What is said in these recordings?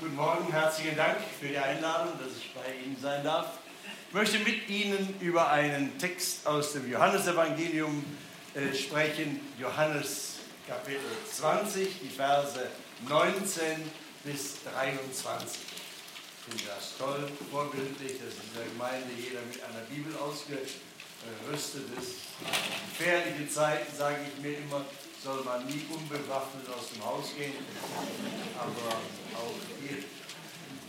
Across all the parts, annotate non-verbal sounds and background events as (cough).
Guten Morgen, herzlichen Dank für die Einladung, dass ich bei Ihnen sein darf. Ich möchte mit Ihnen über einen Text aus dem Johannesevangelium äh, sprechen, Johannes Kapitel 20, die Verse 19 bis 23. Ich finde das toll, vorbildlich, dass in der Gemeinde jeder mit einer Bibel ausgerüstet ist. Gefährliche Zeiten, sage ich mir immer, soll man nie unbewaffnet aus dem Haus gehen. Aber auch hier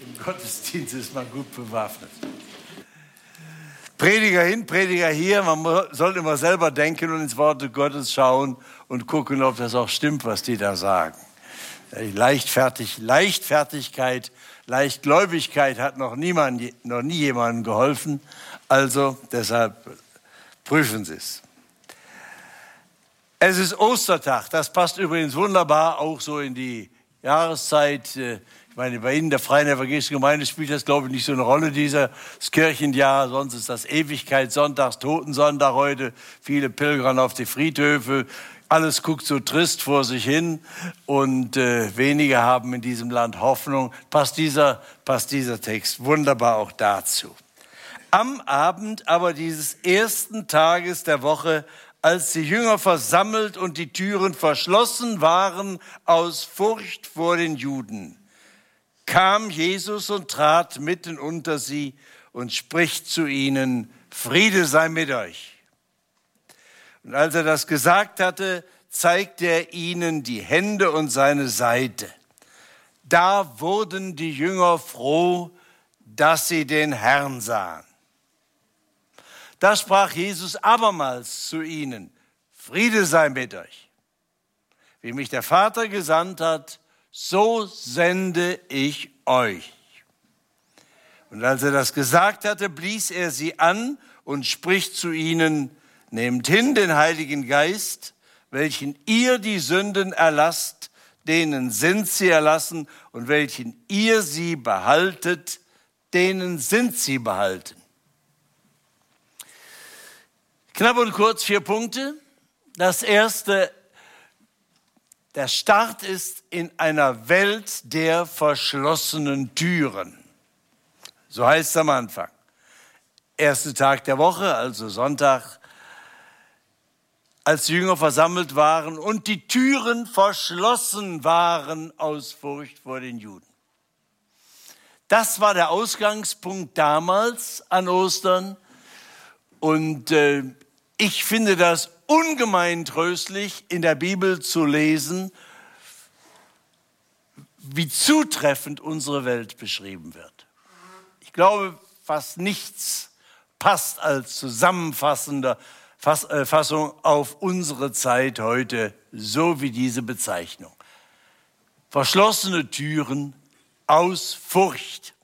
im (laughs) Gottesdienst ist man gut bewaffnet. Prediger hin, Prediger hier, man soll immer selber denken und ins Wort Gottes schauen und gucken, ob das auch stimmt, was die da sagen. Leichtfertig, Leichtfertigkeit, Leichtgläubigkeit hat noch, niemand, noch nie jemandem geholfen. Also deshalb prüfen Sie es. Es ist Ostertag. Das passt übrigens wunderbar auch so in die Jahreszeit. Äh, ich meine, bei Ihnen, der Freien Evangelischen Gemeinde, spielt das, glaube ich, nicht so eine Rolle, dieses Kirchenjahr. Sonst ist das Ewigkeitssonntags, Totensonntag heute. Viele Pilgern auf die Friedhöfe. Alles guckt so trist vor sich hin und äh, wenige haben in diesem Land Hoffnung. Passt dieser, passt dieser Text wunderbar auch dazu. Am Abend aber dieses ersten Tages der Woche als die Jünger versammelt und die Türen verschlossen waren aus Furcht vor den Juden, kam Jesus und trat mitten unter sie und spricht zu ihnen, Friede sei mit euch. Und als er das gesagt hatte, zeigte er ihnen die Hände und seine Seite. Da wurden die Jünger froh, dass sie den Herrn sahen. Da sprach Jesus abermals zu ihnen, Friede sei mit euch. Wie mich der Vater gesandt hat, so sende ich euch. Und als er das gesagt hatte, blies er sie an und spricht zu ihnen, nehmt hin den Heiligen Geist, welchen ihr die Sünden erlasst, denen sind sie erlassen, und welchen ihr sie behaltet, denen sind sie behalten. Knapp und kurz vier Punkte. Das erste, der Start ist in einer Welt der verschlossenen Türen. So heißt es am Anfang. Erster Tag der Woche, also Sonntag, als die Jünger versammelt waren und die Türen verschlossen waren aus Furcht vor den Juden. Das war der Ausgangspunkt damals an Ostern. Und äh, ich finde das ungemein tröstlich, in der Bibel zu lesen, wie zutreffend unsere Welt beschrieben wird. Ich glaube, fast nichts passt als zusammenfassende äh, Fassung auf unsere Zeit heute, so wie diese Bezeichnung. Verschlossene Türen aus Furcht.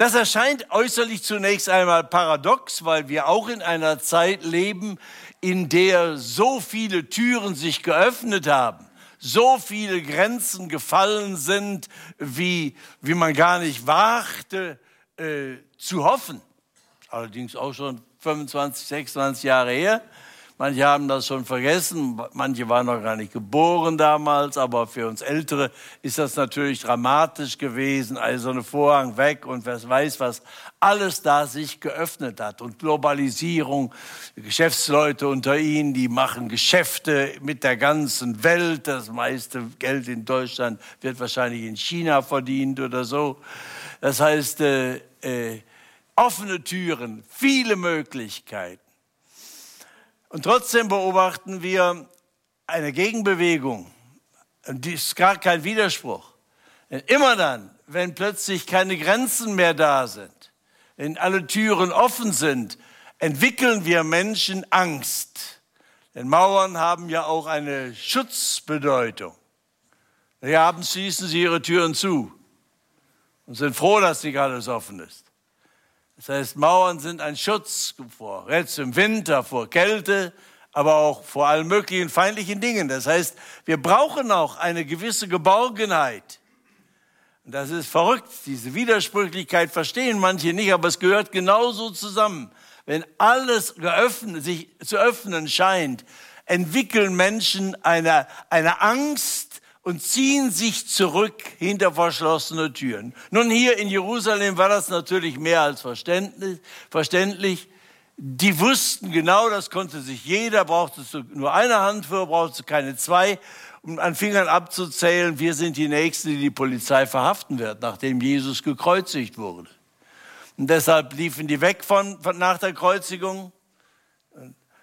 Das erscheint äußerlich zunächst einmal paradox, weil wir auch in einer Zeit leben, in der so viele Türen sich geöffnet haben, so viele Grenzen gefallen sind, wie, wie man gar nicht wagte äh, zu hoffen. Allerdings auch schon 25, 26 Jahre her. Manche haben das schon vergessen, manche waren noch gar nicht geboren damals, aber für uns Ältere ist das natürlich dramatisch gewesen. Also eine Vorhang weg und wer weiß, was alles da sich geöffnet hat. Und Globalisierung, Geschäftsleute unter ihnen, die machen Geschäfte mit der ganzen Welt. Das meiste Geld in Deutschland wird wahrscheinlich in China verdient oder so. Das heißt, äh, äh, offene Türen, viele Möglichkeiten. Und trotzdem beobachten wir eine Gegenbewegung. Und die ist gar kein Widerspruch. Denn immer dann, wenn plötzlich keine Grenzen mehr da sind, wenn alle Türen offen sind, entwickeln wir Menschen Angst. Denn Mauern haben ja auch eine Schutzbedeutung. Abends schließen sie ihre Türen zu und sind froh, dass nicht alles offen ist. Das heißt, Mauern sind ein Schutz vor, jetzt im Winter vor Kälte, aber auch vor allen möglichen feindlichen Dingen. Das heißt, wir brauchen auch eine gewisse Geborgenheit. Und das ist verrückt. Diese Widersprüchlichkeit verstehen manche nicht, aber es gehört genauso zusammen. Wenn alles geöffnet, sich zu öffnen scheint, entwickeln Menschen eine, eine Angst und ziehen sich zurück hinter verschlossene Türen. Nun hier in Jerusalem war das natürlich mehr als verständlich. Die wussten genau, das konnte sich jeder, brauchte nur eine Hand für, brauchte keine zwei, um an Fingern abzuzählen, wir sind die Nächsten, die die Polizei verhaften wird, nachdem Jesus gekreuzigt wurde. Und deshalb liefen die weg von, von nach der Kreuzigung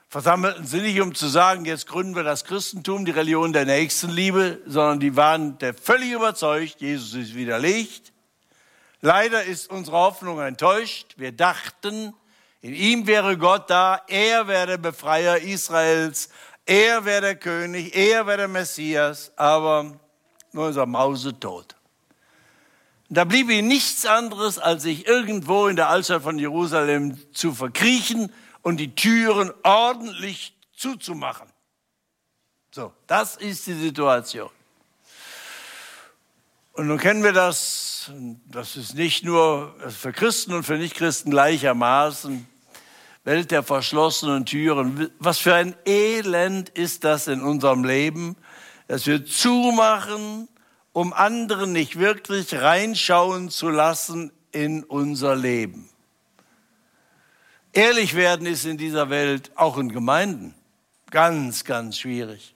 versammelten sie nicht, um zu sagen, jetzt gründen wir das Christentum, die Religion der Nächstenliebe, sondern die waren der völlig überzeugt, Jesus ist widerlegt. Leider ist unsere Hoffnung enttäuscht. Wir dachten, in ihm wäre Gott da, er wäre der Befreier Israels, er wäre der König, er wäre der Messias, aber nur unser Mause tot. Da blieb ihm nichts anderes, als sich irgendwo in der Altstadt von Jerusalem zu verkriechen und die Türen ordentlich zuzumachen. So, das ist die Situation. Und nun kennen wir das, das ist nicht nur für Christen und für Nichtchristen gleichermaßen, Welt der verschlossenen Türen. Was für ein Elend ist das in unserem Leben, dass wir zumachen, um anderen nicht wirklich reinschauen zu lassen in unser Leben. Ehrlich werden ist in dieser Welt, auch in Gemeinden, ganz, ganz schwierig.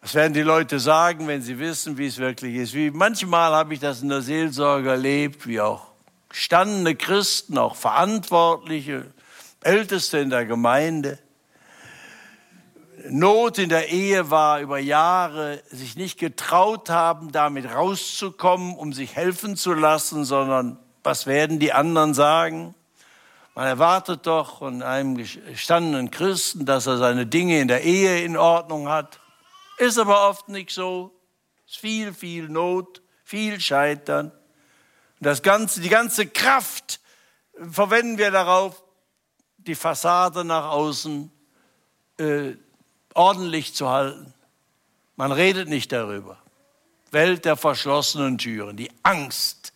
Was werden die Leute sagen, wenn sie wissen, wie es wirklich ist? Wie manchmal habe ich das in der Seelsorge erlebt, wie auch gestandene Christen, auch Verantwortliche, Älteste in der Gemeinde, Not in der Ehe war über Jahre, sich nicht getraut haben, damit rauszukommen, um sich helfen zu lassen, sondern was werden die anderen sagen? Man erwartet doch von einem gestandenen Christen, dass er seine Dinge in der Ehe in Ordnung hat. Ist aber oft nicht so. Es ist viel, viel Not, viel Scheitern. Das ganze, die ganze Kraft verwenden wir darauf, die Fassade nach außen äh, ordentlich zu halten. Man redet nicht darüber. Welt der verschlossenen Türen, die Angst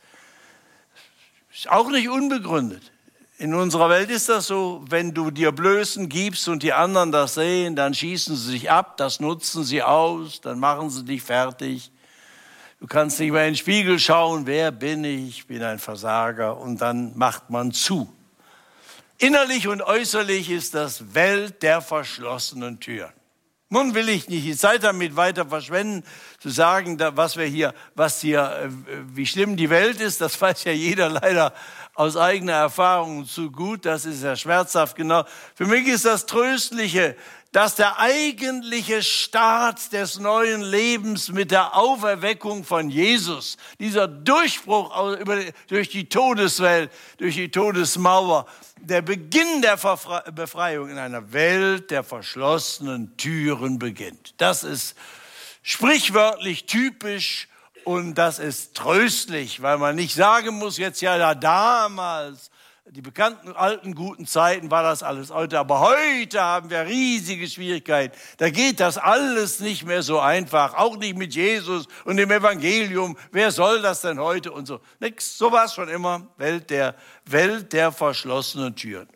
ist auch nicht unbegründet. In unserer Welt ist das so, wenn du dir Blößen gibst und die anderen das sehen, dann schießen sie sich ab, das nutzen sie aus, dann machen sie dich fertig. Du kannst nicht mehr in den Spiegel schauen, wer bin ich, ich bin ein Versager und dann macht man zu. Innerlich und äußerlich ist das Welt der verschlossenen Türen. Nun will ich nicht die Zeit damit weiter verschwenden, zu sagen, was wir hier, was hier, äh, wie schlimm die Welt ist. Das (laughs) weiß ja jeder leider aus eigener Erfahrung zu gut. Das ist ja schmerzhaft genau. Für mich ist das Tröstliche, dass der eigentliche Start des neuen Lebens mit der Auferweckung von Jesus, dieser Durchbruch durch die Todeswelt, durch die Todesmauer, der Beginn der Befreiung in einer Welt der verschlossenen Türen beginnt. Das ist sprichwörtlich typisch und das ist tröstlich, weil man nicht sagen muss, jetzt ja da damals, die bekannten alten guten Zeiten war das alles heute, aber heute haben wir riesige Schwierigkeiten. Da geht das alles nicht mehr so einfach, auch nicht mit Jesus und dem Evangelium. Wer soll das denn heute und so? Nix, so war es schon immer. Welt der, Welt der verschlossenen Türen.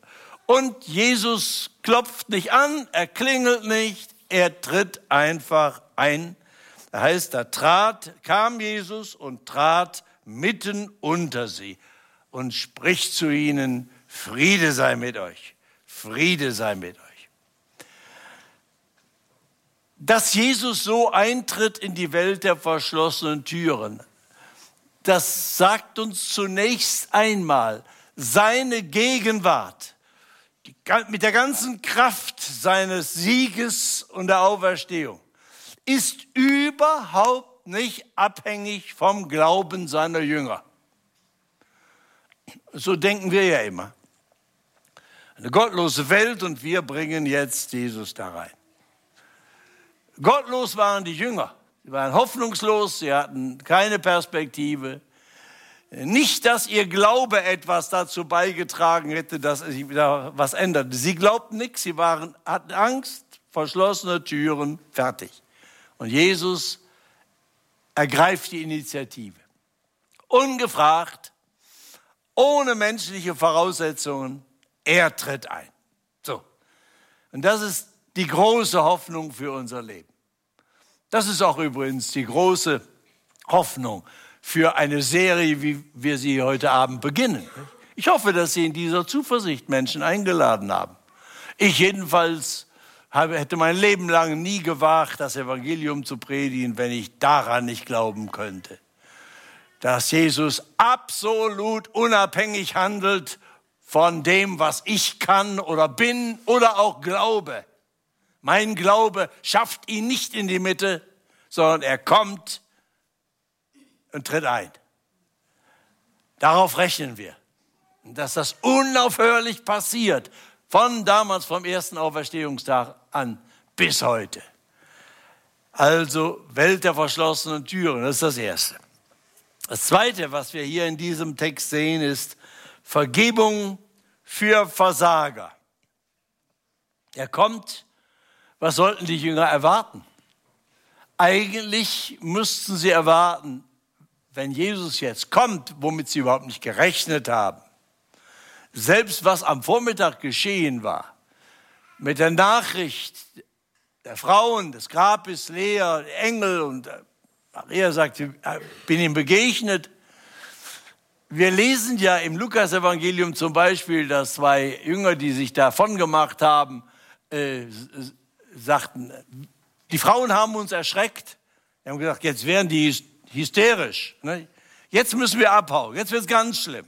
Und Jesus klopft nicht an, er klingelt nicht, er tritt einfach ein da heißt, da trat, kam Jesus und trat mitten unter sie und spricht zu ihnen, Friede sei mit euch, Friede sei mit euch. Dass Jesus so eintritt in die Welt der verschlossenen Türen, das sagt uns zunächst einmal seine Gegenwart die, mit der ganzen Kraft seines Sieges und der Auferstehung ist überhaupt nicht abhängig vom Glauben seiner Jünger. So denken wir ja immer. Eine gottlose Welt und wir bringen jetzt Jesus da rein. Gottlos waren die Jünger. Sie waren hoffnungslos, sie hatten keine Perspektive. Nicht, dass ihr Glaube etwas dazu beigetragen hätte, dass sich wieder was änderte. Sie glaubten nichts, sie waren, hatten Angst, verschlossene Türen, fertig. Und Jesus ergreift die Initiative. Ungefragt, ohne menschliche Voraussetzungen, er tritt ein. So. Und das ist die große Hoffnung für unser Leben. Das ist auch übrigens die große Hoffnung für eine Serie, wie wir sie heute Abend beginnen. Ich hoffe, dass Sie in dieser Zuversicht Menschen eingeladen haben. Ich jedenfalls hätte mein Leben lang nie gewagt, das Evangelium zu predigen, wenn ich daran nicht glauben könnte. Dass Jesus absolut unabhängig handelt von dem, was ich kann oder bin oder auch glaube. Mein Glaube schafft ihn nicht in die Mitte, sondern er kommt und tritt ein. Darauf rechnen wir. Dass das unaufhörlich passiert, von damals vom ersten Auferstehungstag an bis heute. Also Welt der verschlossenen Türen, das ist das Erste. Das Zweite, was wir hier in diesem Text sehen, ist Vergebung für Versager. Er kommt, was sollten die Jünger erwarten? Eigentlich müssten sie erwarten, wenn Jesus jetzt kommt, womit sie überhaupt nicht gerechnet haben, selbst was am Vormittag geschehen war, mit der Nachricht der Frauen, des Grabes leer, Engel und äh, Maria sagt, ich äh, bin ihm begegnet. Wir lesen ja im Lukas-Evangelium zum Beispiel, dass zwei Jünger, die sich davon gemacht haben, äh, sagten, die Frauen haben uns erschreckt. Wir haben gesagt, jetzt wären die hysterisch. Ne? Jetzt müssen wir abhauen. Jetzt wird es ganz schlimm.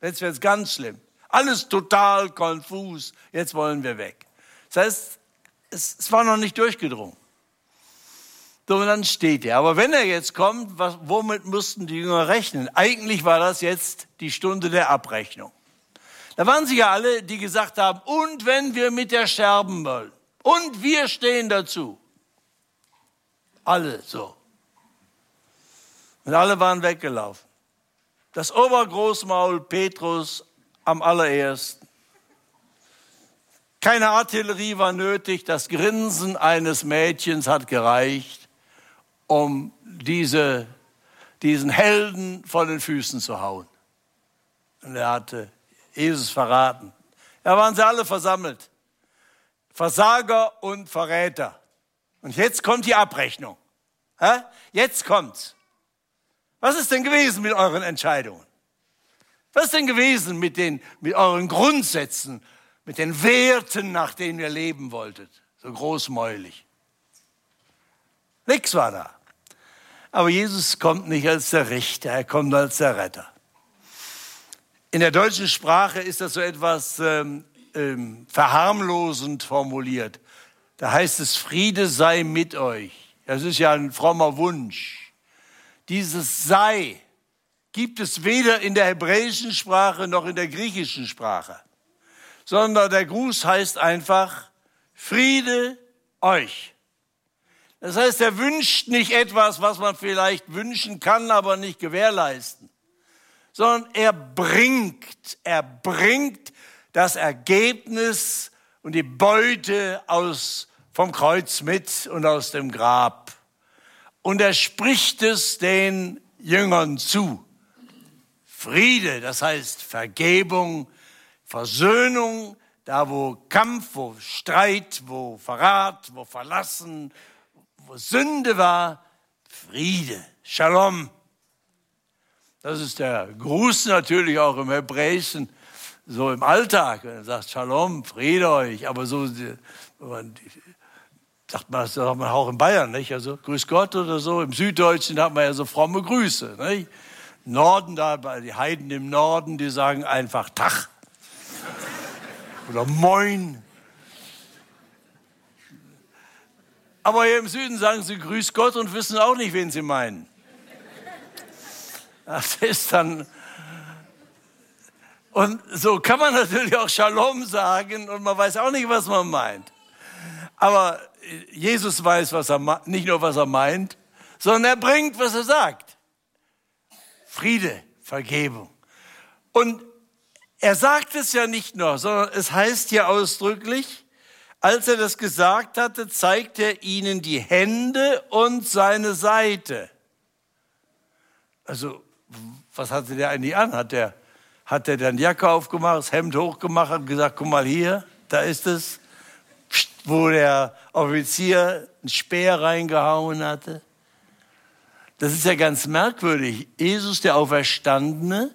Jetzt wird es ganz schlimm. Alles total konfus. Jetzt wollen wir weg. Das heißt, es, es war noch nicht durchgedrungen. So, und dann steht er. Aber wenn er jetzt kommt, was, womit mussten die Jünger rechnen? Eigentlich war das jetzt die Stunde der Abrechnung. Da waren sie ja alle, die gesagt haben, und wenn wir mit der sterben wollen. Und wir stehen dazu. Alle so. Und alle waren weggelaufen. Das Obergroßmaul Petrus am allerersten. Keine Artillerie war nötig, das Grinsen eines Mädchens hat gereicht, um diese, diesen Helden von den Füßen zu hauen. Und er hatte Jesus verraten. Da waren sie alle versammelt. Versager und Verräter. Und jetzt kommt die Abrechnung. Jetzt kommt's. Was ist denn gewesen mit euren Entscheidungen? Was ist denn gewesen mit, den, mit euren Grundsätzen, mit den Werten, nach denen ihr leben wolltet? So großmäulig. Nichts war da. Aber Jesus kommt nicht als der Richter, er kommt als der Retter. In der deutschen Sprache ist das so etwas ähm, ähm, verharmlosend formuliert. Da heißt es, Friede sei mit euch. Das ist ja ein frommer Wunsch. Dieses sei gibt es weder in der hebräischen Sprache noch in der griechischen Sprache, sondern der Gruß heißt einfach Friede euch. Das heißt, er wünscht nicht etwas, was man vielleicht wünschen kann, aber nicht gewährleisten, sondern er bringt, er bringt das Ergebnis und die Beute aus, vom Kreuz mit und aus dem Grab und er spricht es den Jüngern zu. Friede, das heißt Vergebung, Versöhnung, da wo Kampf, wo Streit, wo Verrat, wo Verlassen, wo Sünde war, Friede, Shalom. Das ist der Gruß natürlich auch im Hebräischen, so im Alltag. Wenn er sagt Shalom, Friede euch, aber so sagt man, das sagt man auch in Bayern, nicht? Also Grüß Gott oder so. Im Süddeutschen hat man ja so fromme Grüße. Nicht? Norden, da, die Heiden im Norden, die sagen einfach Tag oder Moin. Aber hier im Süden sagen sie Grüß Gott und wissen auch nicht, wen sie meinen. Das ist dann. Und so kann man natürlich auch Shalom sagen und man weiß auch nicht, was man meint. Aber Jesus weiß, was er nicht nur was er meint, sondern er bringt, was er sagt. Friede, Vergebung. Und er sagt es ja nicht nur, sondern es heißt hier ausdrücklich, als er das gesagt hatte, zeigte er ihnen die Hände und seine Seite. Also, was hatte der eigentlich an? Hat der, hat der dann Jacke aufgemacht, das Hemd hochgemacht und gesagt, guck mal hier, da ist es. Psst, wo der Offizier einen Speer reingehauen hatte. Das ist ja ganz merkwürdig. Jesus, der Auferstandene,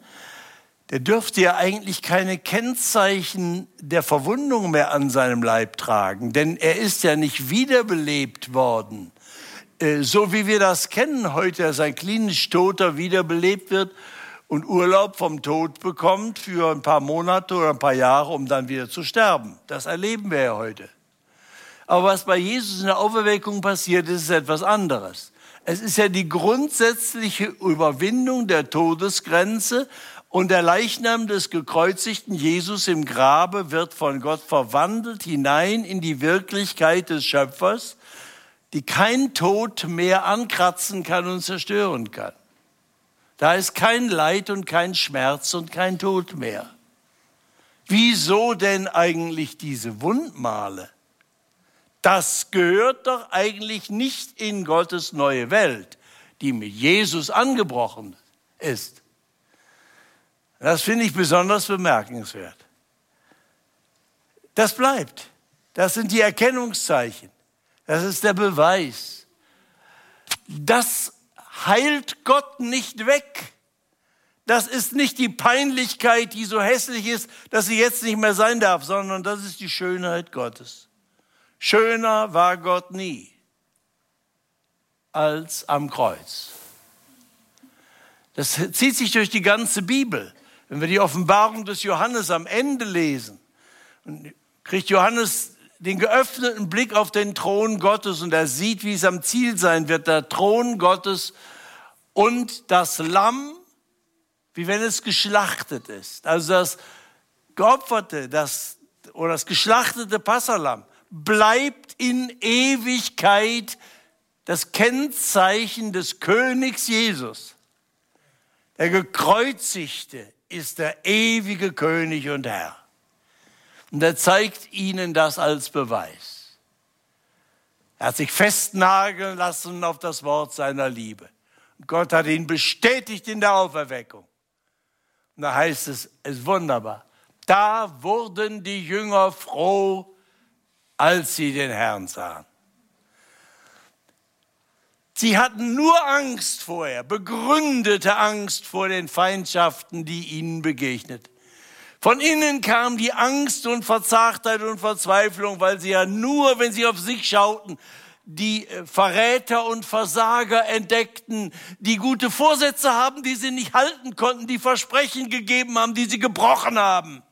der dürfte ja eigentlich keine Kennzeichen der Verwundung mehr an seinem Leib tragen, denn er ist ja nicht wiederbelebt worden. Äh, so wie wir das kennen heute, dass ein klinisch Toter wiederbelebt wird und Urlaub vom Tod bekommt für ein paar Monate oder ein paar Jahre, um dann wieder zu sterben. Das erleben wir ja heute. Aber was bei Jesus in der Auferweckung passiert, ist etwas anderes. Es ist ja die grundsätzliche Überwindung der Todesgrenze und der Leichnam des gekreuzigten Jesus im Grabe wird von Gott verwandelt hinein in die Wirklichkeit des Schöpfers, die kein Tod mehr ankratzen kann und zerstören kann. Da ist kein Leid und kein Schmerz und kein Tod mehr. Wieso denn eigentlich diese Wundmale? Das gehört doch eigentlich nicht in Gottes neue Welt, die mit Jesus angebrochen ist. Das finde ich besonders bemerkenswert. Das bleibt. Das sind die Erkennungszeichen. Das ist der Beweis. Das heilt Gott nicht weg. Das ist nicht die Peinlichkeit, die so hässlich ist, dass sie jetzt nicht mehr sein darf, sondern das ist die Schönheit Gottes. Schöner war Gott nie als am Kreuz. Das zieht sich durch die ganze Bibel. Wenn wir die Offenbarung des Johannes am Ende lesen, kriegt Johannes den geöffneten Blick auf den Thron Gottes und er sieht, wie es am Ziel sein wird, der Thron Gottes und das Lamm, wie wenn es geschlachtet ist. Also das geopferte, das, oder das geschlachtete Passalam bleibt in Ewigkeit das Kennzeichen des Königs Jesus. Der gekreuzigte ist der ewige König und Herr. Und er zeigt ihnen das als Beweis. Er hat sich festnageln lassen auf das Wort seiner Liebe. Gott hat ihn bestätigt in der Auferweckung. Und da heißt es, es ist wunderbar. Da wurden die Jünger froh, als sie den Herrn sahen. Sie hatten nur Angst vorher, begründete Angst vor den Feindschaften, die ihnen begegnet. Von innen kam die Angst und Verzagtheit und Verzweiflung, weil sie ja nur, wenn sie auf sich schauten, die äh, Verräter und Versager entdeckten, die gute Vorsätze haben, die sie nicht halten konnten, die Versprechen gegeben haben, die sie gebrochen haben.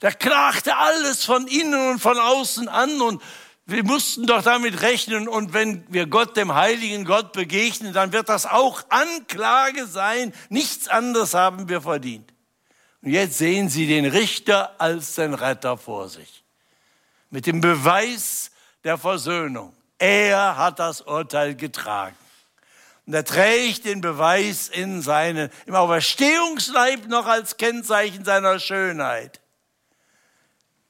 Da klagte alles von innen und von außen an und wir mussten doch damit rechnen und wenn wir Gott, dem heiligen Gott begegnen, dann wird das auch Anklage sein. Nichts anderes haben wir verdient. Und jetzt sehen Sie den Richter als den Retter vor sich. Mit dem Beweis der Versöhnung. Er hat das Urteil getragen. Und er trägt den Beweis in seine, im Auferstehungsleib noch als Kennzeichen seiner Schönheit.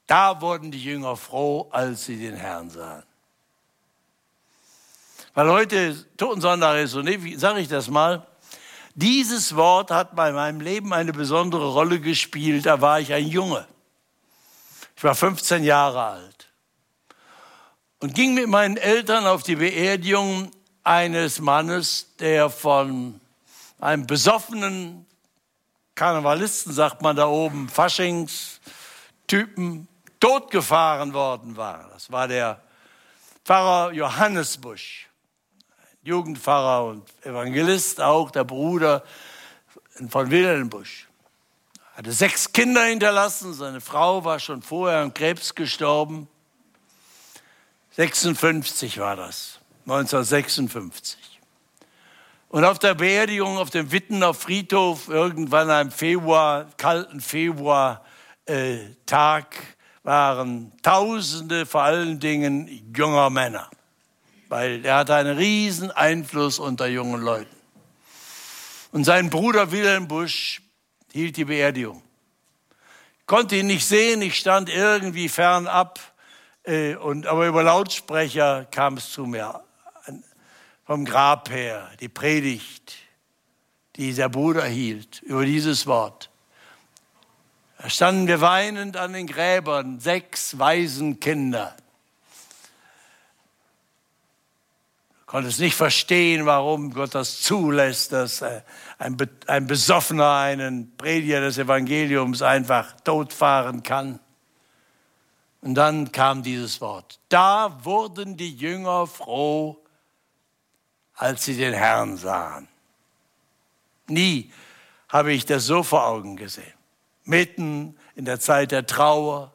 Da wurden die Jünger froh, als sie den Herrn sahen. Weil heute Totensonntag ist, und wie sage ich das mal, dieses Wort hat bei meinem Leben eine besondere Rolle gespielt. Da war ich ein Junge. Ich war 15 Jahre alt und ging mit meinen Eltern auf die Beerdigung eines Mannes, der von einem besoffenen Karnevalisten, sagt man da oben, Faschingstypen, totgefahren worden war. Das war der Pfarrer Johannes Busch, Jugendpfarrer und Evangelist, auch der Bruder von Wilhelm Busch. Er hatte sechs Kinder hinterlassen, seine Frau war schon vorher an Krebs gestorben. 56 war das, 1956. Und auf der Beerdigung auf dem Wittener Friedhof, irgendwann am Februar, kalten Februar, äh, Tag, waren Tausende, vor allen Dingen junger Männer, weil er hatte einen riesen Einfluss unter jungen Leuten. Und sein Bruder Wilhelm Busch hielt die Beerdigung. Konnte ihn nicht sehen, ich stand irgendwie fernab, äh, und, aber über Lautsprecher kam es zu mir vom Grab her, die Predigt, die der Bruder hielt über dieses Wort. Da standen wir weinend an den Gräbern, sechs Waisenkinder. Du konntest nicht verstehen, warum Gott das zulässt, dass äh, ein, ein Besoffener einen Prediger des Evangeliums einfach totfahren kann. Und dann kam dieses Wort. Da wurden die Jünger froh, als sie den Herrn sahen. Nie habe ich das so vor Augen gesehen. Mitten in der Zeit der Trauer,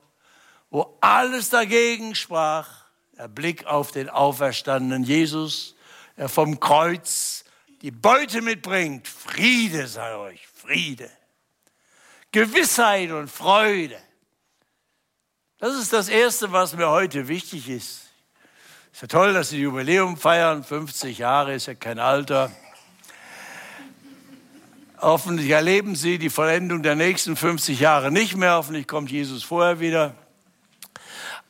wo alles dagegen sprach, der Blick auf den auferstandenen Jesus, der vom Kreuz die Beute mitbringt. Friede sei euch, Friede. Gewissheit und Freude. Das ist das Erste, was mir heute wichtig ist. Ist ja toll, dass Sie Jubiläum feiern. 50 Jahre ist ja kein Alter. Hoffentlich erleben Sie die Vollendung der nächsten 50 Jahre nicht mehr. Hoffentlich kommt Jesus vorher wieder.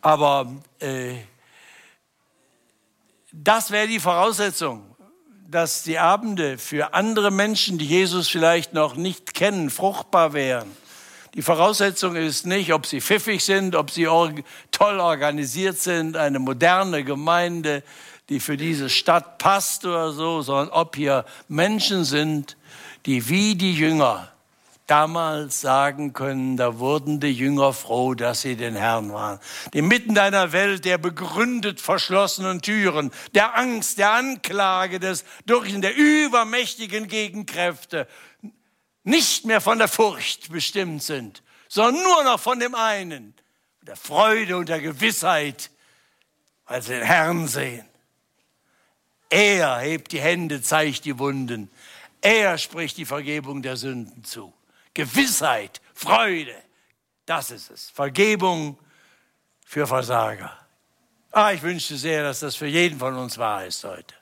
Aber äh, das wäre die Voraussetzung, dass die Abende für andere Menschen, die Jesus vielleicht noch nicht kennen, fruchtbar wären. Die Voraussetzung ist nicht, ob sie pfiffig sind, ob sie toll organisiert sind, eine moderne Gemeinde, die für diese Stadt passt oder so, sondern ob hier Menschen sind, die wie die Jünger damals sagen können, da wurden die Jünger froh, dass sie den Herrn waren. Die mitten einer Welt der begründet verschlossenen Türen, der Angst, der Anklage, des durch der übermächtigen Gegenkräfte nicht mehr von der Furcht bestimmt sind, sondern nur noch von dem einen, der Freude und der Gewissheit, weil sie den Herrn sehen. Er hebt die Hände, zeigt die Wunden. Er spricht die Vergebung der Sünden zu. Gewissheit, Freude, das ist es. Vergebung für Versager. Ah, ich wünschte sehr, dass das für jeden von uns wahr ist heute.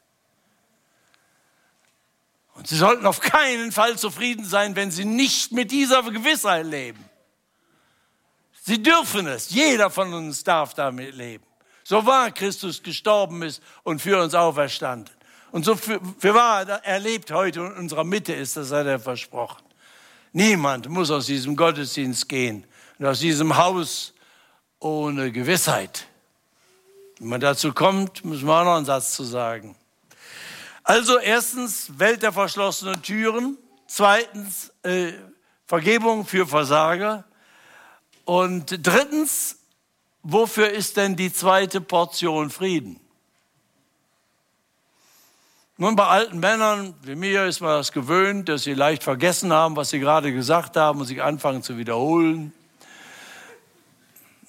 Und Sie sollten auf keinen Fall zufrieden sein, wenn Sie nicht mit dieser Gewissheit leben. Sie dürfen es. Jeder von uns darf damit leben. So wahr Christus gestorben ist und für uns auferstanden. Und so für, für wahr er lebt heute in unserer Mitte ist, das hat er versprochen. Niemand muss aus diesem Gottesdienst gehen und aus diesem Haus ohne Gewissheit. Wenn man dazu kommt, müssen wir auch noch einen Satz zu sagen. Also erstens Welt der verschlossenen Türen, zweitens äh, Vergebung für Versager und drittens, wofür ist denn die zweite Portion Frieden? Nun, bei alten Männern wie mir ist man das gewöhnt, dass sie leicht vergessen haben, was sie gerade gesagt haben und sich anfangen zu wiederholen.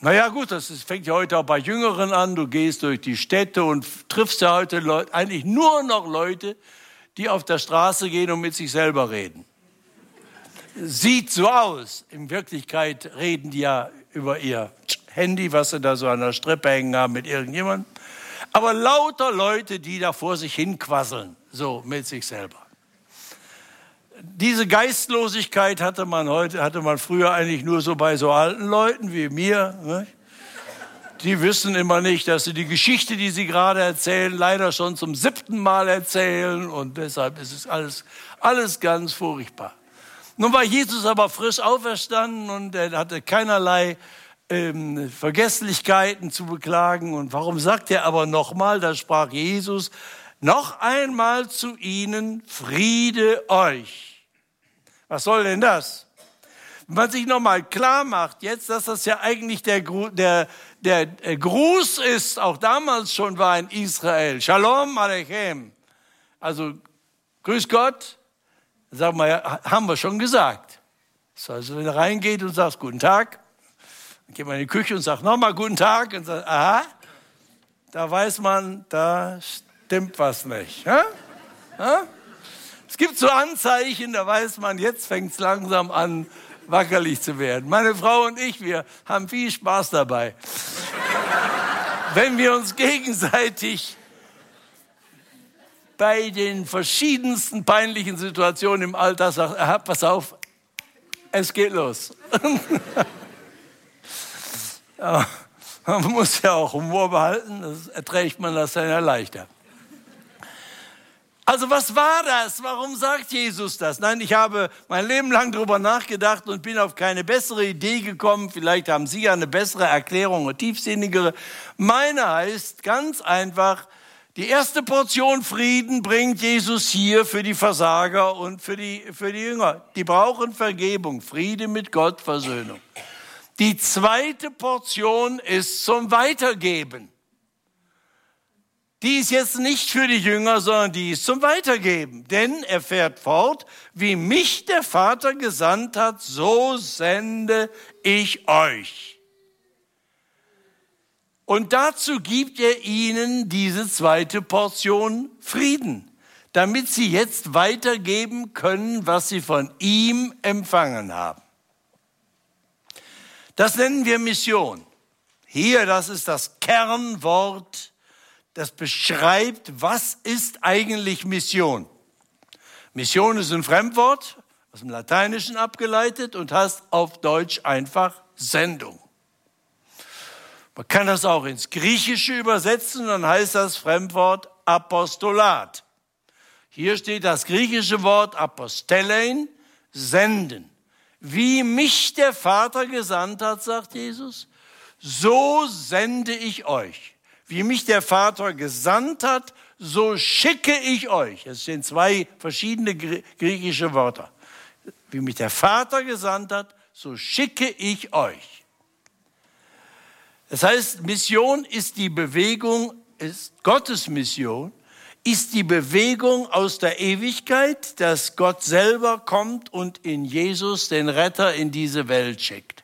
Naja gut, das fängt ja heute auch bei Jüngeren an. Du gehst durch die Städte und triffst ja heute Leute, eigentlich nur noch Leute, die auf der Straße gehen und mit sich selber reden. Sieht so aus. In Wirklichkeit reden die ja über ihr Handy, was sie da so an der Strippe hängen haben mit irgendjemandem aber lauter Leute, die da vor sich hin quasseln, so mit sich selber. Diese Geistlosigkeit hatte man heute, hatte man früher eigentlich nur so bei so alten Leuten wie mir. Ne? Die wissen immer nicht, dass sie die Geschichte, die sie gerade erzählen, leider schon zum siebten Mal erzählen und deshalb ist es alles, alles ganz furchtbar. Nun war Jesus aber frisch auferstanden und er hatte keinerlei ähm, Vergesslichkeiten zu beklagen. Und warum sagt er aber nochmal, da sprach Jesus, noch einmal zu ihnen, Friede euch. Was soll denn das? Wenn man sich nochmal klar macht, jetzt, dass das ja eigentlich der, der, der Gruß ist, auch damals schon war in Israel. Shalom Aleichem. Also, grüß Gott. Sagen wir, haben wir schon gesagt. Also, wenn er reingeht und sagt, guten Tag, dann geht man in die Küche und sagt nochmal guten Tag und sagt, aha, da weiß man, da stimmt was nicht. Ja? Ja? Es gibt so Anzeichen, da weiß man, jetzt fängt es langsam an, wackerlich zu werden. Meine Frau und ich, wir haben viel Spaß dabei. Wenn wir uns gegenseitig bei den verschiedensten peinlichen Situationen im Alltag sagen, pass auf, es geht los. (laughs) Ja, (laughs) man muss ja auch Humor behalten, das erträgt man das dann ja leichter. Also was war das? Warum sagt Jesus das? Nein, ich habe mein Leben lang darüber nachgedacht und bin auf keine bessere Idee gekommen. Vielleicht haben Sie ja eine bessere Erklärung, eine tiefsinnigere. Meine heißt ganz einfach, Die erste Portion Frieden bringt Jesus hier für die Versager und für die, für die Jünger. Die brauchen Vergebung, Friede mit Gott, Versöhnung. Die zweite Portion ist zum Weitergeben. Die ist jetzt nicht für die Jünger, sondern die ist zum Weitergeben. Denn er fährt fort, wie mich der Vater gesandt hat, so sende ich euch. Und dazu gibt er ihnen diese zweite Portion Frieden, damit sie jetzt weitergeben können, was sie von ihm empfangen haben. Das nennen wir Mission. Hier, das ist das Kernwort, das beschreibt, was ist eigentlich Mission. Mission ist ein Fremdwort, aus dem Lateinischen abgeleitet und heißt auf Deutsch einfach Sendung. Man kann das auch ins Griechische übersetzen, dann heißt das Fremdwort Apostolat. Hier steht das griechische Wort Apostelein, senden. Wie mich der Vater gesandt hat, sagt Jesus, so sende ich euch. Wie mich der Vater gesandt hat, so schicke ich euch. Es sind zwei verschiedene griechische Wörter. Wie mich der Vater gesandt hat, so schicke ich euch. Das heißt, Mission ist die Bewegung, ist Gottes Mission, ist die Bewegung aus der Ewigkeit, dass Gott selber kommt und in Jesus den Retter in diese Welt schickt.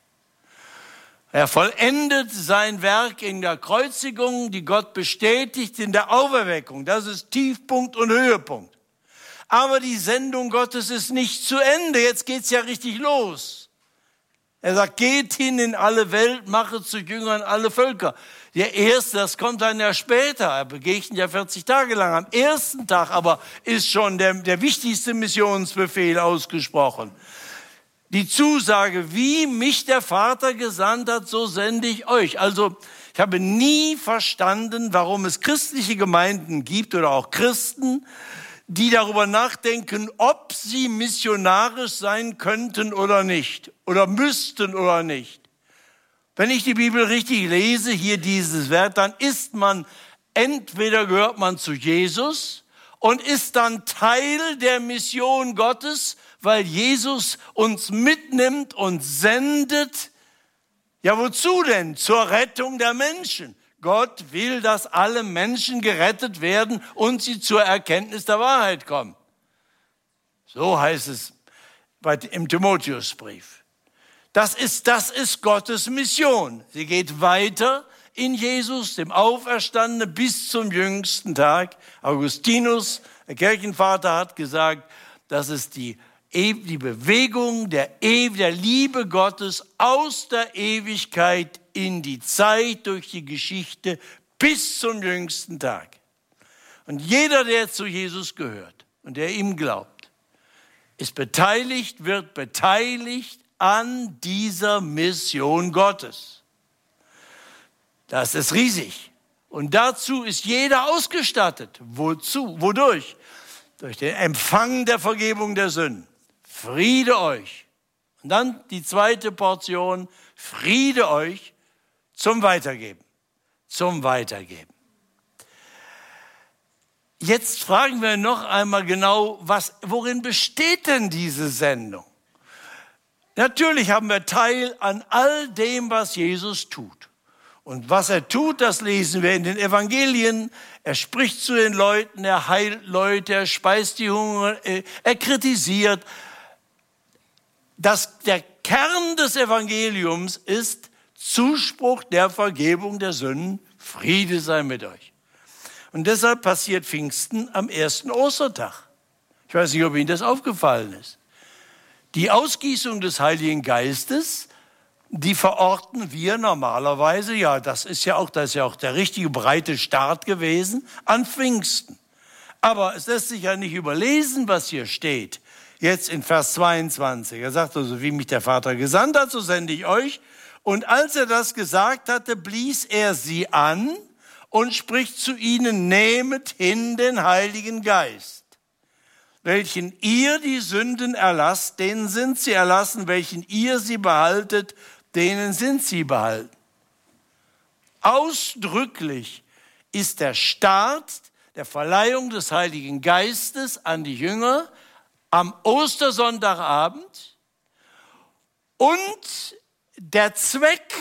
Er vollendet sein Werk in der Kreuzigung, die Gott bestätigt in der Auferweckung. Das ist Tiefpunkt und Höhepunkt. Aber die Sendung Gottes ist nicht zu Ende. Jetzt geht's ja richtig los. Er sagt, geht hin in alle Welt, mache zu Jüngern alle Völker. Der erste, das kommt dann ja später. Er begegnet ja 40 Tage lang. Am ersten Tag aber ist schon der, der wichtigste Missionsbefehl ausgesprochen. Die Zusage, wie mich der Vater gesandt hat, so sende ich euch. Also, ich habe nie verstanden, warum es christliche Gemeinden gibt oder auch Christen, die darüber nachdenken, ob sie missionarisch sein könnten oder nicht, oder müssten oder nicht. Wenn ich die Bibel richtig lese, hier dieses Wert, dann ist man, entweder gehört man zu Jesus und ist dann Teil der Mission Gottes, weil Jesus uns mitnimmt und sendet. Ja, wozu denn? Zur Rettung der Menschen. Gott will, dass alle Menschen gerettet werden und sie zur Erkenntnis der Wahrheit kommen. So heißt es im Timotheusbrief. Das ist, das ist Gottes Mission. Sie geht weiter in Jesus, dem Auferstandenen, bis zum jüngsten Tag. Augustinus, der Kirchenvater, hat gesagt, das ist die die Bewegung der, der Liebe Gottes aus der Ewigkeit in die Zeit, durch die Geschichte bis zum jüngsten Tag. Und jeder, der zu Jesus gehört und der ihm glaubt, ist beteiligt, wird beteiligt an dieser Mission Gottes. Das ist riesig. Und dazu ist jeder ausgestattet. Wozu? Wodurch? Durch den Empfang der Vergebung der Sünden. Friede euch. Und dann die zweite Portion, Friede euch zum Weitergeben. Zum Weitergeben. Jetzt fragen wir noch einmal genau, was, worin besteht denn diese Sendung? Natürlich haben wir Teil an all dem, was Jesus tut. Und was er tut, das lesen wir in den Evangelien. Er spricht zu den Leuten, er heilt Leute, er speist die Hunger, er kritisiert, dass der Kern des Evangeliums ist Zuspruch der Vergebung der Sünden. Friede sei mit euch. Und deshalb passiert Pfingsten am ersten Ostertag. Ich weiß nicht, ob Ihnen das aufgefallen ist. Die Ausgießung des Heiligen Geistes, die verorten wir normalerweise, ja, das ist ja auch, das ist ja auch der richtige breite Start gewesen, an Pfingsten. Aber es lässt sich ja nicht überlesen, was hier steht jetzt in Vers 22. Er sagt also, wie mich der Vater gesandt hat, so sende ich euch. Und als er das gesagt hatte, blies er sie an und spricht zu ihnen, nehmet hin den Heiligen Geist, welchen ihr die Sünden erlasst, denen sind sie erlassen, welchen ihr sie behaltet, denen sind sie behalten. Ausdrücklich ist der Start der Verleihung des Heiligen Geistes an die Jünger am Ostersonntagabend und der Zweck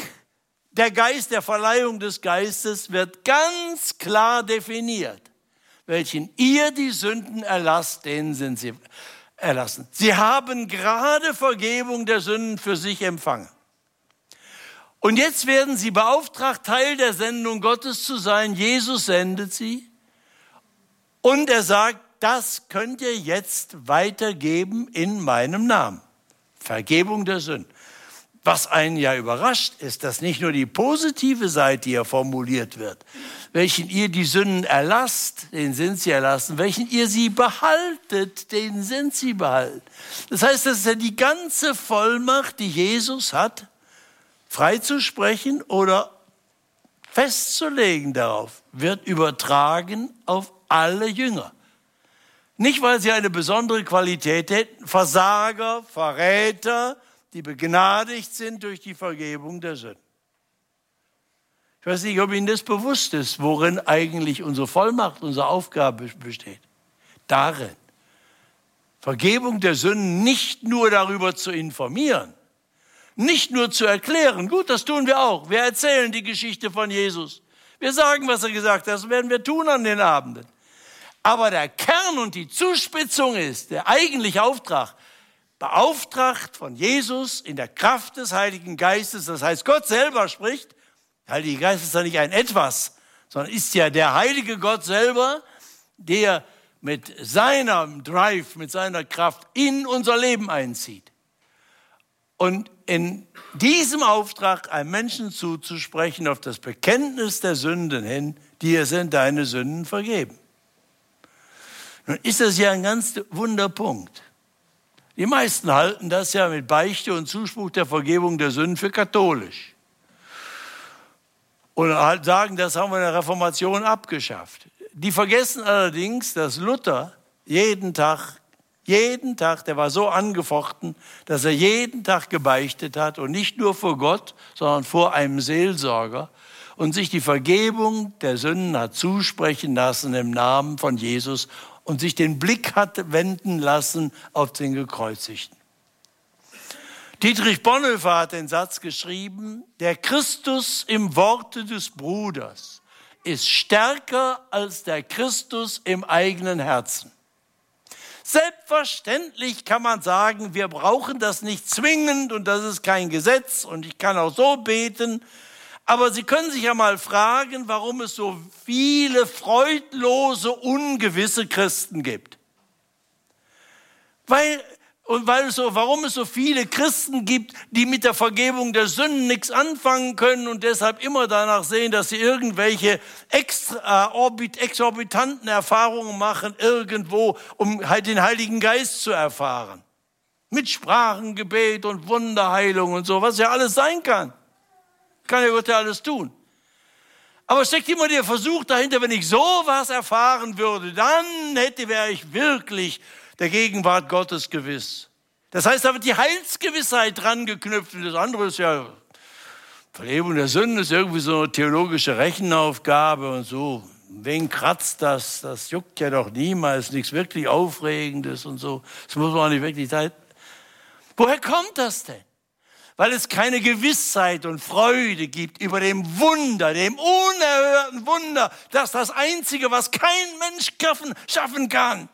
der Geist der Verleihung des Geistes wird ganz klar definiert. Welchen ihr die Sünden erlasst, denen sind sie erlassen. Sie haben gerade Vergebung der Sünden für sich empfangen. Und jetzt werden sie beauftragt, Teil der Sendung Gottes zu sein. Jesus sendet sie. Und er sagt, das könnt ihr jetzt weitergeben in meinem Namen. Vergebung der Sünden. Was einen ja überrascht, ist, dass nicht nur die positive Seite hier formuliert wird. Welchen ihr die Sünden erlasst, den sind sie erlassen. Welchen ihr sie behaltet, den sind sie behalten. Das heißt, das ist ja die ganze Vollmacht, die Jesus hat, freizusprechen oder festzulegen darauf, wird übertragen auf alle Jünger. Nicht, weil sie eine besondere Qualität hätten, Versager, Verräter, die begnadigt sind durch die Vergebung der Sünden. Ich weiß nicht, ob Ihnen das bewusst ist, worin eigentlich unsere Vollmacht, unsere Aufgabe besteht. Darin. Vergebung der Sünden nicht nur darüber zu informieren, nicht nur zu erklären. Gut, das tun wir auch. Wir erzählen die Geschichte von Jesus. Wir sagen, was er gesagt hat. Das werden wir tun an den Abenden. Aber der Kern und die Zuspitzung ist, der eigentliche Auftrag, beauftragt von Jesus in der Kraft des Heiligen Geistes. Das heißt, Gott selber spricht. Der Heilige Geist ist ja nicht ein Etwas, sondern ist ja der heilige Gott selber, der mit seinem Drive, mit seiner Kraft in unser Leben einzieht. Und in diesem Auftrag einem Menschen zuzusprechen auf das Bekenntnis der Sünden hin, dir sind deine Sünden vergeben. Nun ist das ja ein ganz Wunderpunkt. Die meisten halten das ja mit Beichte und Zuspruch der Vergebung der Sünden für katholisch. Und halt sagen, das haben wir in der Reformation abgeschafft. Die vergessen allerdings, dass Luther jeden Tag, jeden Tag, der war so angefochten, dass er jeden Tag gebeichtet hat und nicht nur vor Gott, sondern vor einem Seelsorger und sich die Vergebung der Sünden hat zusprechen lassen im Namen von Jesus und sich den Blick hat wenden lassen auf den Gekreuzigten. Dietrich Bonhoeffer hat den Satz geschrieben, der Christus im Worte des Bruders ist stärker als der Christus im eigenen Herzen. Selbstverständlich kann man sagen, wir brauchen das nicht zwingend und das ist kein Gesetz und ich kann auch so beten, aber Sie können sich ja mal fragen, warum es so viele freudlose, ungewisse Christen gibt. Weil, und weil es so, warum es so viele Christen gibt, die mit der Vergebung der Sünden nichts anfangen können und deshalb immer danach sehen, dass sie irgendwelche extra, exorbitanten Erfahrungen machen irgendwo, um halt den Heiligen Geist zu erfahren. Mit Sprachengebet und Wunderheilung und so, was ja alles sein kann. Kann ja Gott ja alles tun. Aber steckt immer der Versuch dahinter, wenn ich sowas erfahren würde, dann hätte, wäre ich wirklich der Gegenwart Gottes gewiss. Das heißt, da wird die Heilsgewissheit dran geknüpft und das andere ist ja, Verlebung der Sünden ist irgendwie so eine theologische Rechenaufgabe und so. Wen kratzt das? Das juckt ja doch niemals, nichts wirklich Aufregendes und so. Das muss man nicht wirklich sein. Woher kommt das denn? Weil es keine Gewissheit und Freude gibt über dem Wunder, dem unerhörten Wunder, dass das Einzige, was kein Mensch schaffen, kann.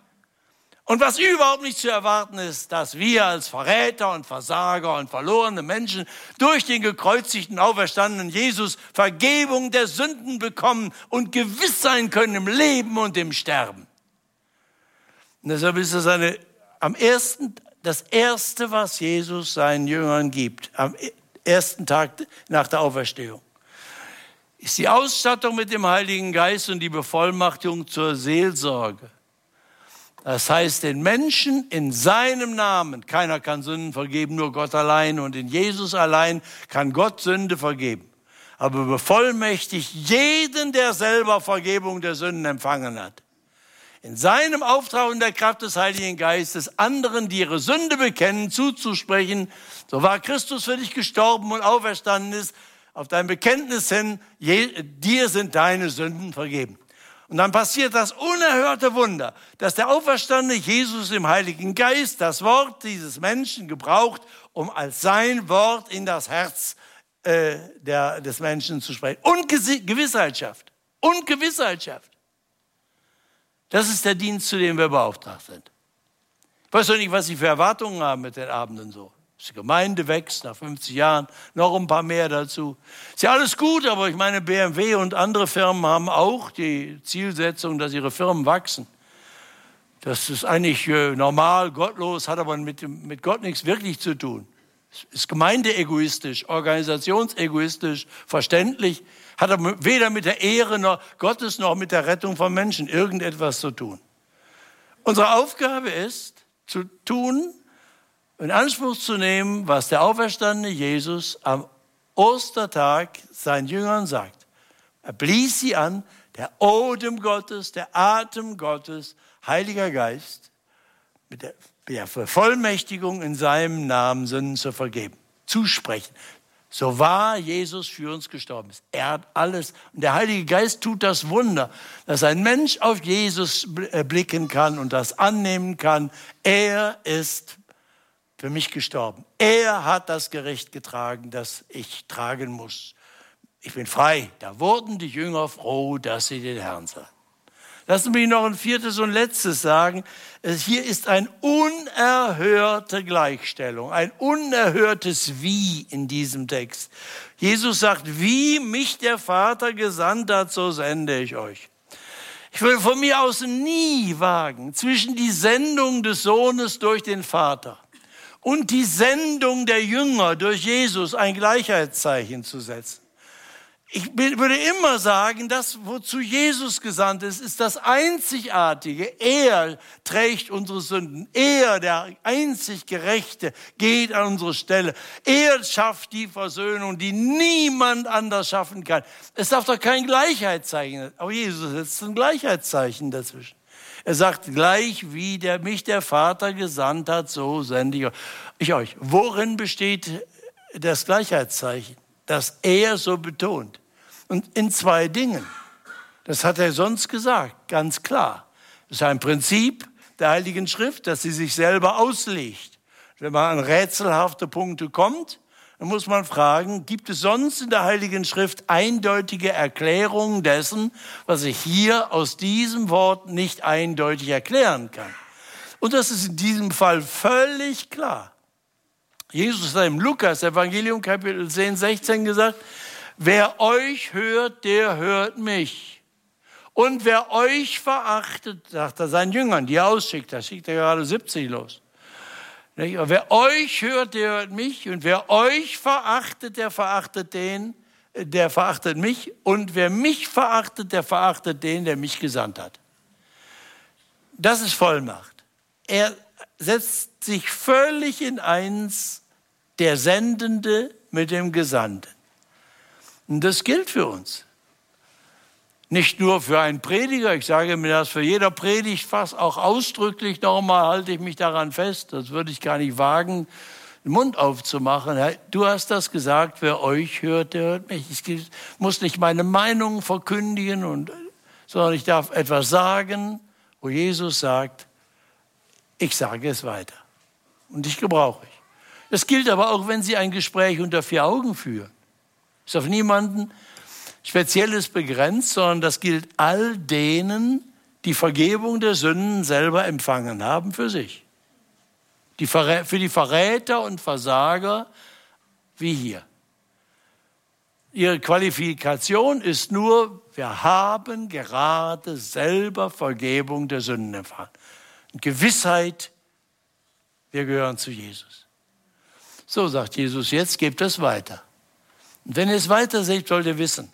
Und was überhaupt nicht zu erwarten ist, dass wir als Verräter und Versager und verlorene Menschen durch den gekreuzigten, auferstandenen Jesus Vergebung der Sünden bekommen und gewiss sein können im Leben und im Sterben. Und deshalb ist es eine, am ersten das Erste, was Jesus seinen Jüngern gibt, am ersten Tag nach der Auferstehung, ist die Ausstattung mit dem Heiligen Geist und die Bevollmachtung zur Seelsorge. Das heißt, den Menschen in seinem Namen, keiner kann Sünden vergeben, nur Gott allein und in Jesus allein kann Gott Sünde vergeben. Aber bevollmächtigt jeden, der selber Vergebung der Sünden empfangen hat in seinem Auftrag und der Kraft des Heiligen Geistes anderen, die ihre Sünde bekennen, zuzusprechen. So war Christus für dich gestorben und auferstanden ist, auf dein Bekenntnis hin, je, dir sind deine Sünden vergeben. Und dann passiert das unerhörte Wunder, dass der auferstandene Jesus im Heiligen Geist das Wort dieses Menschen gebraucht, um als sein Wort in das Herz äh, der, des Menschen zu sprechen. Und Gewissheit schafft. Und Gewissheit schafft. Das ist der Dienst, zu dem wir beauftragt sind. Ich weiß doch nicht, was Sie für Erwartungen haben mit den Abenden so. Die Gemeinde wächst nach 50 Jahren, noch ein paar mehr dazu. Ist ja alles gut, aber ich meine, BMW und andere Firmen haben auch die Zielsetzung, dass ihre Firmen wachsen. Das ist eigentlich äh, normal, gottlos, hat aber mit, mit Gott nichts wirklich zu tun. Ist gemeindeegoistisch, organisationsegoistisch, verständlich, hat aber weder mit der Ehre noch Gottes noch mit der Rettung von Menschen irgendetwas zu tun. Unsere Aufgabe ist, zu tun, in Anspruch zu nehmen, was der auferstandene Jesus am Ostertag seinen Jüngern sagt. Er blies sie an, der Odem Gottes, der Atem Gottes, Heiliger Geist, mit der, mit in seinem Namen Sünden zu vergeben, zusprechen. So wahr Jesus für uns gestorben. Er hat alles. Und der Heilige Geist tut das Wunder, dass ein Mensch auf Jesus äh, blicken kann und das annehmen kann. Er ist für mich gestorben. Er hat das Gericht getragen, das ich tragen muss. Ich bin frei. Da wurden die Jünger froh, dass sie den Herrn sahen. Lassen Sie mich noch ein viertes und letztes sagen. Hier ist eine unerhörte Gleichstellung, ein unerhörtes Wie in diesem Text. Jesus sagt, wie mich der Vater gesandt hat, so sende ich euch. Ich will von mir aus nie wagen, zwischen die Sendung des Sohnes durch den Vater und die Sendung der Jünger durch Jesus ein Gleichheitszeichen zu setzen. Ich würde immer sagen, das, wozu Jesus gesandt ist, ist das Einzigartige. Er trägt unsere Sünden. Er, der einzig Gerechte, geht an unsere Stelle. Er schafft die Versöhnung, die niemand anders schaffen kann. Es darf doch kein Gleichheitszeichen. Aber Jesus setzt ein Gleichheitszeichen dazwischen. Er sagt, gleich wie der, mich der Vater gesandt hat, so sende ich euch. Worin besteht das Gleichheitszeichen? Das er so betont. Und in zwei Dingen. Das hat er sonst gesagt, ganz klar. Das ist ein Prinzip der Heiligen Schrift, dass sie sich selber auslegt. Wenn man an rätselhafte Punkte kommt, dann muss man fragen, gibt es sonst in der Heiligen Schrift eindeutige Erklärungen dessen, was ich hier aus diesem Wort nicht eindeutig erklären kann? Und das ist in diesem Fall völlig klar. Jesus hat im Lukas Evangelium Kapitel 10, 16 gesagt, wer euch hört, der hört mich. Und wer euch verachtet, sagt er seinen Jüngern, die ausschickt, da schickt er gerade 70 los. Wer euch hört, der hört mich. Und wer euch verachtet, der verachtet den, der verachtet mich. Und wer mich verachtet, der verachtet den, der mich gesandt hat. Das ist Vollmacht. Er setzt sich völlig in eins, der Sendende mit dem Gesandten. Und das gilt für uns. Nicht nur für einen Prediger, ich sage mir das für jeder Predigt fast auch ausdrücklich nochmal, halte ich mich daran fest, das würde ich gar nicht wagen, den Mund aufzumachen. Du hast das gesagt, wer euch hört, der hört mich. Ich muss nicht meine Meinung verkündigen, und, sondern ich darf etwas sagen, wo Jesus sagt, ich sage es weiter. Und dich gebrauche ich. Das gilt aber auch, wenn Sie ein Gespräch unter vier Augen führen. Ist auf niemanden Spezielles begrenzt, sondern das gilt all denen, die Vergebung der Sünden selber empfangen haben für sich. Die für die Verräter und Versager wie hier. Ihre Qualifikation ist nur, wir haben gerade selber Vergebung der Sünden erfahren. Und Gewissheit, wir gehören zu Jesus. So sagt Jesus, jetzt gebt es weiter. Und wenn ihr es weiter seht, sollt ihr wissen,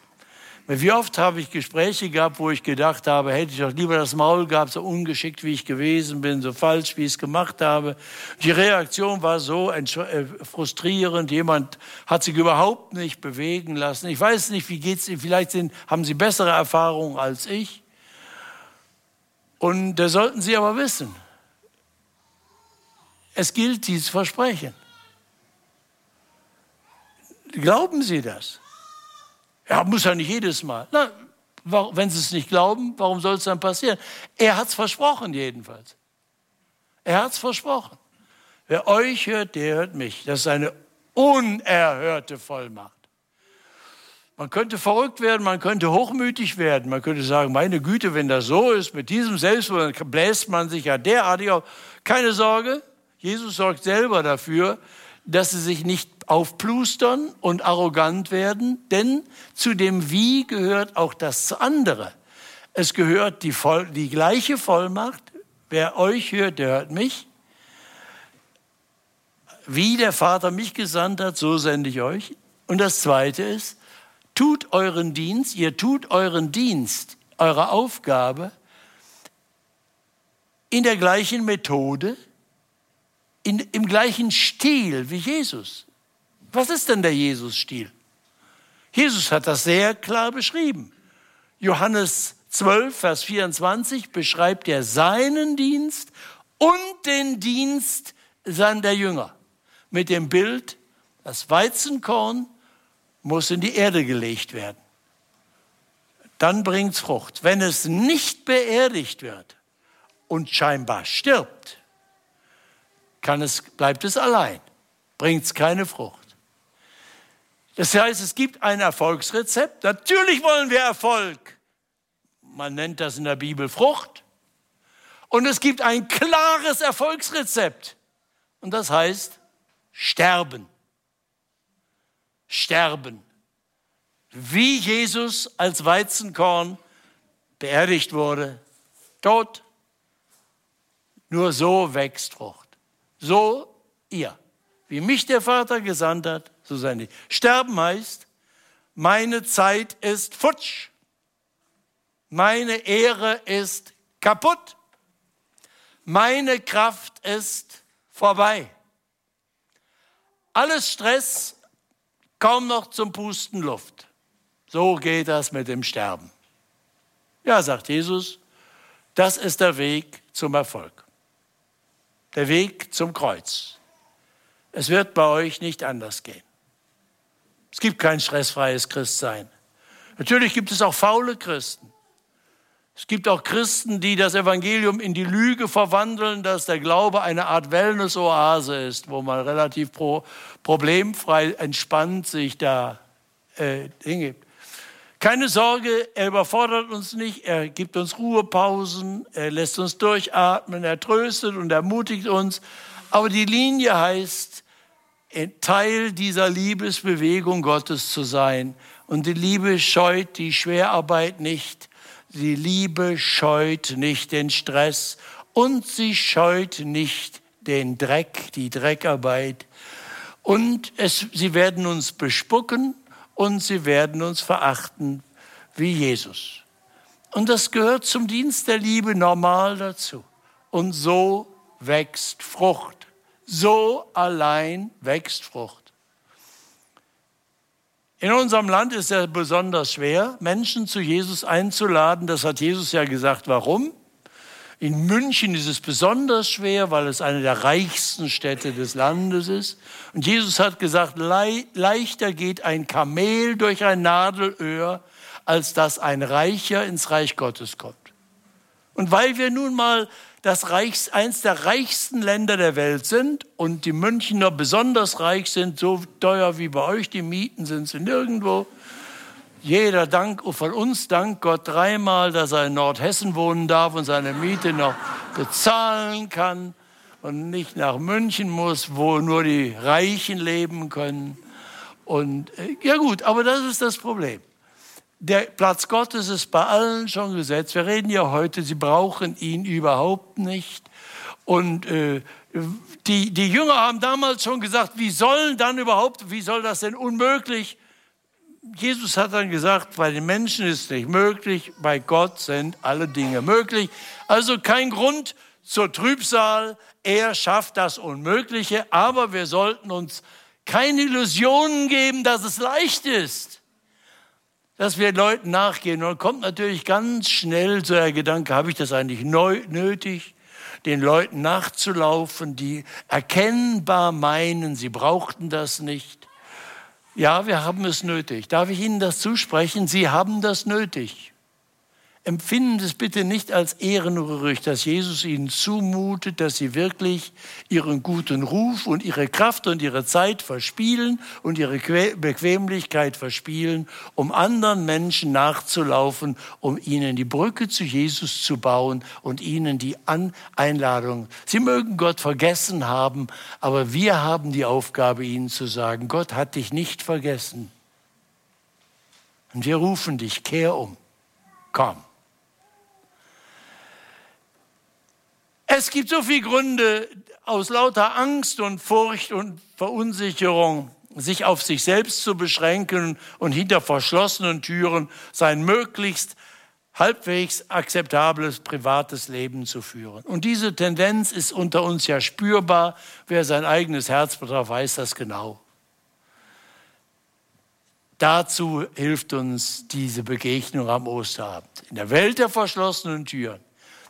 wie oft habe ich Gespräche gehabt, wo ich gedacht habe, hätte ich doch lieber das Maul gehabt, so ungeschickt wie ich gewesen bin, so falsch wie ich es gemacht habe. Die Reaktion war so äh, frustrierend. Jemand hat sich überhaupt nicht bewegen lassen. Ich weiß nicht, wie geht's Ihnen? Vielleicht sind, haben Sie bessere Erfahrungen als ich. Und da sollten Sie aber wissen, es gilt dieses Versprechen. Glauben Sie das? Ja, muss ja nicht jedes Mal. Na, Wenn sie es nicht glauben, warum soll es dann passieren? Er hat es versprochen jedenfalls. Er hat es versprochen. Wer euch hört, der hört mich. Das ist eine unerhörte Vollmacht. Man könnte verrückt werden, man könnte hochmütig werden, man könnte sagen, meine Güte, wenn das so ist, mit diesem Selbstbewusstsein bläst man sich ja derartig auf. Keine Sorge, Jesus sorgt selber dafür, dass sie sich nicht aufplustern und arrogant werden, denn zu dem Wie gehört auch das andere. Es gehört die, Voll die gleiche Vollmacht. Wer euch hört, der hört mich. Wie der Vater mich gesandt hat, so sende ich euch. Und das Zweite ist, tut euren Dienst, ihr tut euren Dienst, eure Aufgabe in der gleichen Methode, in, im gleichen Stil wie Jesus. Was ist denn der Jesus-Stil? Jesus hat das sehr klar beschrieben. Johannes 12, Vers 24 beschreibt er seinen Dienst und den Dienst seiner Jünger mit dem Bild, das Weizenkorn muss in die Erde gelegt werden. Dann bringt es Frucht. Wenn es nicht beerdigt wird und scheinbar stirbt, kann es, bleibt es allein, bringt es keine Frucht. Das heißt, es gibt ein Erfolgsrezept. Natürlich wollen wir Erfolg. Man nennt das in der Bibel Frucht. Und es gibt ein klares Erfolgsrezept. Und das heißt Sterben. Sterben. Wie Jesus als Weizenkorn beerdigt wurde, tot. Nur so wächst Frucht. So ihr. Wie mich der Vater gesandt hat, so sein ich. Sterben heißt, meine Zeit ist futsch. Meine Ehre ist kaputt. Meine Kraft ist vorbei. Alles Stress, kaum noch zum Pusten Luft. So geht das mit dem Sterben. Ja, sagt Jesus, das ist der Weg zum Erfolg der Weg zum Kreuz. Es wird bei euch nicht anders gehen. Es gibt kein stressfreies Christsein. Natürlich gibt es auch faule Christen. Es gibt auch Christen, die das Evangelium in die Lüge verwandeln, dass der Glaube eine Art Wellness-Oase ist, wo man relativ pro, problemfrei entspannt sich da äh, hingibt. Keine Sorge, er überfordert uns nicht, er gibt uns Ruhepausen, er lässt uns durchatmen, er tröstet und ermutigt uns. Aber die Linie heißt, Teil dieser Liebesbewegung Gottes zu sein. Und die Liebe scheut die Schwerarbeit nicht. Die Liebe scheut nicht den Stress und sie scheut nicht den Dreck, die Dreckarbeit. Und es, sie werden uns bespucken und sie werden uns verachten wie Jesus. Und das gehört zum Dienst der Liebe normal dazu. Und so wächst Frucht. So allein wächst Frucht. In unserem Land ist es besonders schwer, Menschen zu Jesus einzuladen. Das hat Jesus ja gesagt. Warum? In München ist es besonders schwer, weil es eine der reichsten Städte des Landes ist. Und Jesus hat gesagt, leichter geht ein Kamel durch ein Nadelöhr, als dass ein Reicher ins Reich Gottes kommt. Und weil wir nun mal das Reichs, eins der reichsten Länder der Welt sind und die Münchner besonders reich sind, so teuer wie bei euch die Mieten sind sie nirgendwo, jeder Dank, von uns dankt Gott dreimal, dass er in Nordhessen wohnen darf und seine Miete noch bezahlen kann und nicht nach München muss, wo nur die Reichen leben können. Und äh, ja gut, aber das ist das Problem. Der Platz Gottes ist bei allen schon gesetzt. Wir reden ja heute, sie brauchen ihn überhaupt nicht. Und äh, die, die Jünger haben damals schon gesagt, wie sollen dann überhaupt, wie soll das denn unmöglich Jesus hat dann gesagt, bei den Menschen ist es nicht möglich, bei Gott sind alle Dinge möglich. Also kein Grund zur Trübsal. Er schafft das Unmögliche, aber wir sollten uns keine Illusionen geben, dass es leicht ist, dass wir Leuten nachgehen. Und dann kommt natürlich ganz schnell so der Gedanke, habe ich das eigentlich neu, nötig, den Leuten nachzulaufen, die erkennbar meinen, sie brauchten das nicht. Ja, wir haben es nötig. Darf ich Ihnen das zusprechen? Sie haben das nötig. Empfinden es bitte nicht als Ehrengerücht, dass Jesus ihnen zumutet, dass sie wirklich ihren guten Ruf und ihre Kraft und ihre Zeit verspielen und ihre Bequemlichkeit verspielen, um anderen Menschen nachzulaufen, um ihnen die Brücke zu Jesus zu bauen und ihnen die Einladung. Sie mögen Gott vergessen haben, aber wir haben die Aufgabe, ihnen zu sagen, Gott hat dich nicht vergessen. Und wir rufen dich, kehr um, komm. Es gibt so viele Gründe, aus lauter Angst und Furcht und Verunsicherung sich auf sich selbst zu beschränken und hinter verschlossenen Türen sein möglichst halbwegs akzeptables privates Leben zu führen. Und diese Tendenz ist unter uns ja spürbar. Wer sein eigenes Herz betrifft, weiß das genau. Dazu hilft uns diese Begegnung am Osterabend. In der Welt der verschlossenen Türen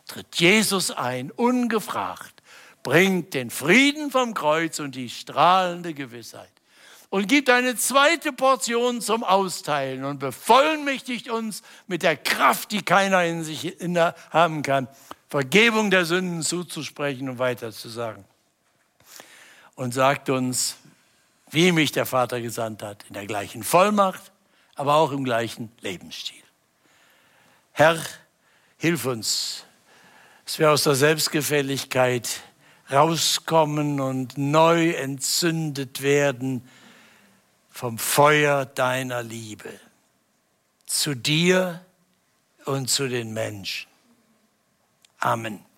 tritt Jesus ein, ungefragt, bringt den Frieden vom Kreuz und die strahlende Gewissheit und gibt eine zweite Portion zum Austeilen und bevollmächtigt uns mit der Kraft, die keiner in sich haben kann, Vergebung der Sünden zuzusprechen und weiterzusagen. Und sagt uns, wie mich der Vater gesandt hat, in der gleichen Vollmacht, aber auch im gleichen Lebensstil. Herr, hilf uns, dass wir aus der Selbstgefälligkeit rauskommen und neu entzündet werden vom Feuer deiner Liebe zu dir und zu den Menschen. Amen.